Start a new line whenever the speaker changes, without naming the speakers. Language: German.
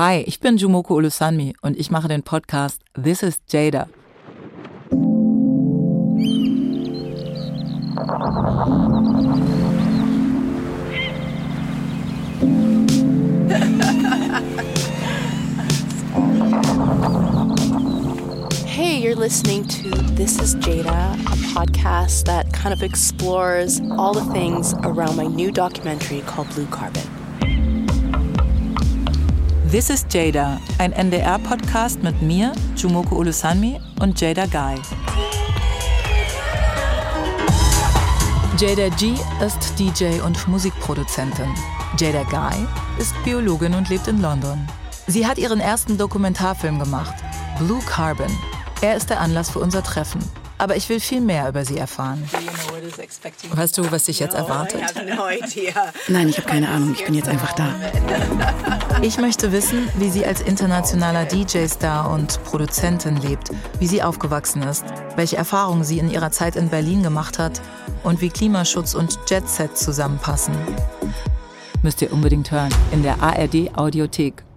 Hi, ich bin Jumoko Olusanmi und ich mache den Podcast This is Jada.
Hey, you're listening to This is Jada, a podcast that kind of explores all the things around my new documentary called Blue Carbon.
This is Jada, ein NDR-Podcast mit mir, Jumoko Olusanmi und Jada Guy. Jada G ist DJ und Musikproduzentin. Jada Guy ist Biologin und lebt in London. Sie hat ihren ersten Dokumentarfilm gemacht, Blue Carbon. Er ist der Anlass für unser Treffen. Aber ich will viel mehr über sie erfahren. Weißt du, was dich jetzt erwartet?
Nein, ich habe keine Ahnung. Ich bin jetzt einfach da.
Ich möchte wissen, wie sie als internationaler DJ-Star und Produzentin lebt, wie sie aufgewachsen ist, welche Erfahrungen sie in ihrer Zeit in Berlin gemacht hat und wie Klimaschutz und Jet Set zusammenpassen. Müsst ihr unbedingt hören in der ARD Audiothek.